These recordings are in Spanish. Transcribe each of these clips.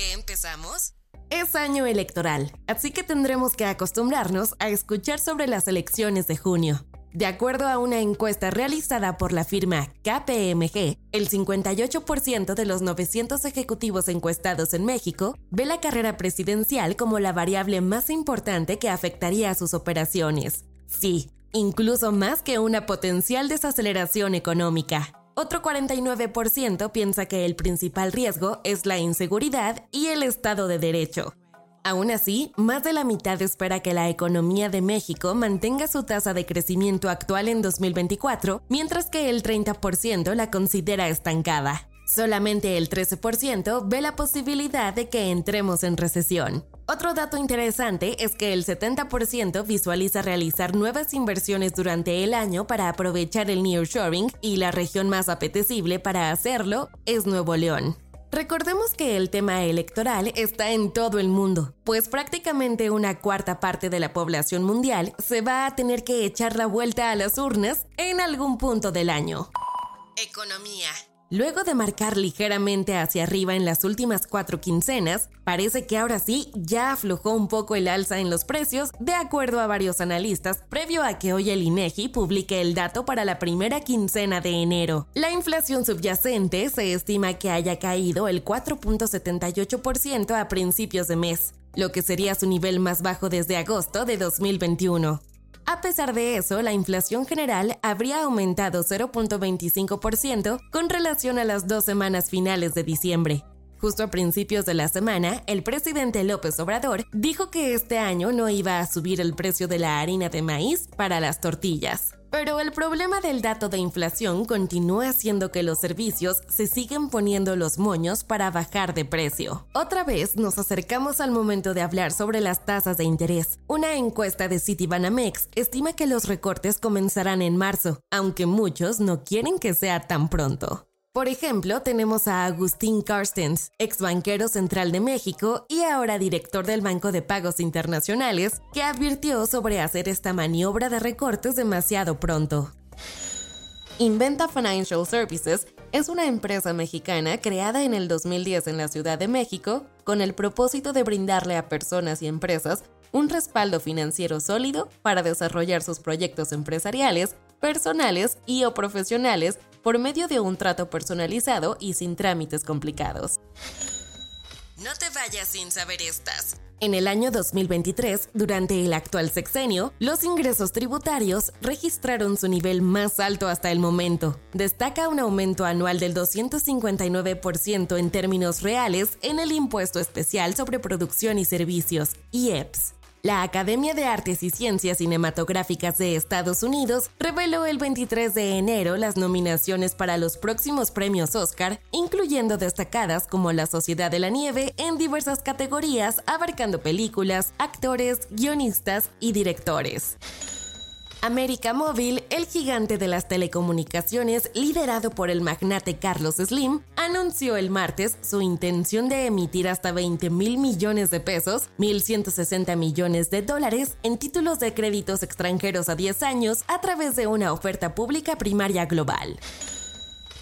¿Con qué empezamos? Es año electoral, así que tendremos que acostumbrarnos a escuchar sobre las elecciones de junio. De acuerdo a una encuesta realizada por la firma KPMG, el 58% de los 900 ejecutivos encuestados en México ve la carrera presidencial como la variable más importante que afectaría a sus operaciones. Sí, incluso más que una potencial desaceleración económica. Otro 49% piensa que el principal riesgo es la inseguridad y el Estado de Derecho. Aún así, más de la mitad espera que la economía de México mantenga su tasa de crecimiento actual en 2024, mientras que el 30% la considera estancada. Solamente el 13% ve la posibilidad de que entremos en recesión. Otro dato interesante es que el 70% visualiza realizar nuevas inversiones durante el año para aprovechar el nearshoring y la región más apetecible para hacerlo es Nuevo León. Recordemos que el tema electoral está en todo el mundo, pues prácticamente una cuarta parte de la población mundial se va a tener que echar la vuelta a las urnas en algún punto del año. Economía. Luego de marcar ligeramente hacia arriba en las últimas cuatro quincenas, parece que ahora sí ya aflojó un poco el alza en los precios, de acuerdo a varios analistas, previo a que hoy el INEGI publique el dato para la primera quincena de enero. La inflación subyacente se estima que haya caído el 4.78% a principios de mes, lo que sería su nivel más bajo desde agosto de 2021. A pesar de eso, la inflación general habría aumentado 0.25% con relación a las dos semanas finales de diciembre. Justo a principios de la semana, el presidente López Obrador dijo que este año no iba a subir el precio de la harina de maíz para las tortillas. Pero el problema del dato de inflación continúa haciendo que los servicios se siguen poniendo los moños para bajar de precio. Otra vez nos acercamos al momento de hablar sobre las tasas de interés. Una encuesta de Citibanamex estima que los recortes comenzarán en marzo, aunque muchos no quieren que sea tan pronto. Por ejemplo, tenemos a Agustín Carstens, ex banquero central de México y ahora director del Banco de Pagos Internacionales, que advirtió sobre hacer esta maniobra de recortes demasiado pronto. Inventa Financial Services es una empresa mexicana creada en el 2010 en la Ciudad de México con el propósito de brindarle a personas y empresas un respaldo financiero sólido para desarrollar sus proyectos empresariales, personales y o profesionales por medio de un trato personalizado y sin trámites complicados. No te vayas sin saber estas. En el año 2023, durante el actual sexenio, los ingresos tributarios registraron su nivel más alto hasta el momento. Destaca un aumento anual del 259% en términos reales en el impuesto especial sobre producción y servicios, IEPS. La Academia de Artes y Ciencias Cinematográficas de Estados Unidos reveló el 23 de enero las nominaciones para los próximos premios Oscar, incluyendo destacadas como La Sociedad de la Nieve en diversas categorías abarcando películas, actores, guionistas y directores. América Móvil, el gigante de las telecomunicaciones liderado por el magnate Carlos Slim, anunció el martes su intención de emitir hasta 20 mil millones de pesos, 1.160 millones de dólares, en títulos de créditos extranjeros a 10 años a través de una oferta pública primaria global.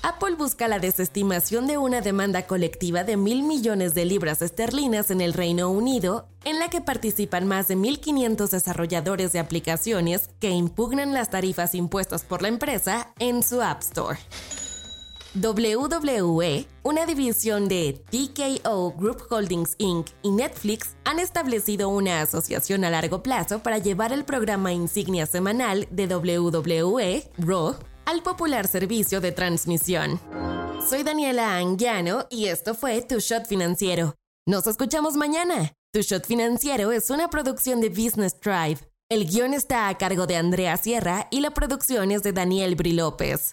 Apple busca la desestimación de una demanda colectiva de mil millones de libras esterlinas en el Reino Unido, en la que participan más de 1.500 desarrolladores de aplicaciones que impugnan las tarifas impuestas por la empresa en su App Store. WWE, una división de TKO Group Holdings Inc. y Netflix han establecido una asociación a largo plazo para llevar el programa insignia semanal de WWE, Raw, al popular servicio de transmisión. Soy Daniela Anguiano y esto fue Tu Shot Financiero. Nos escuchamos mañana. Tu Shot Financiero es una producción de Business Drive. El guion está a cargo de Andrea Sierra y la producción es de Daniel Bri López.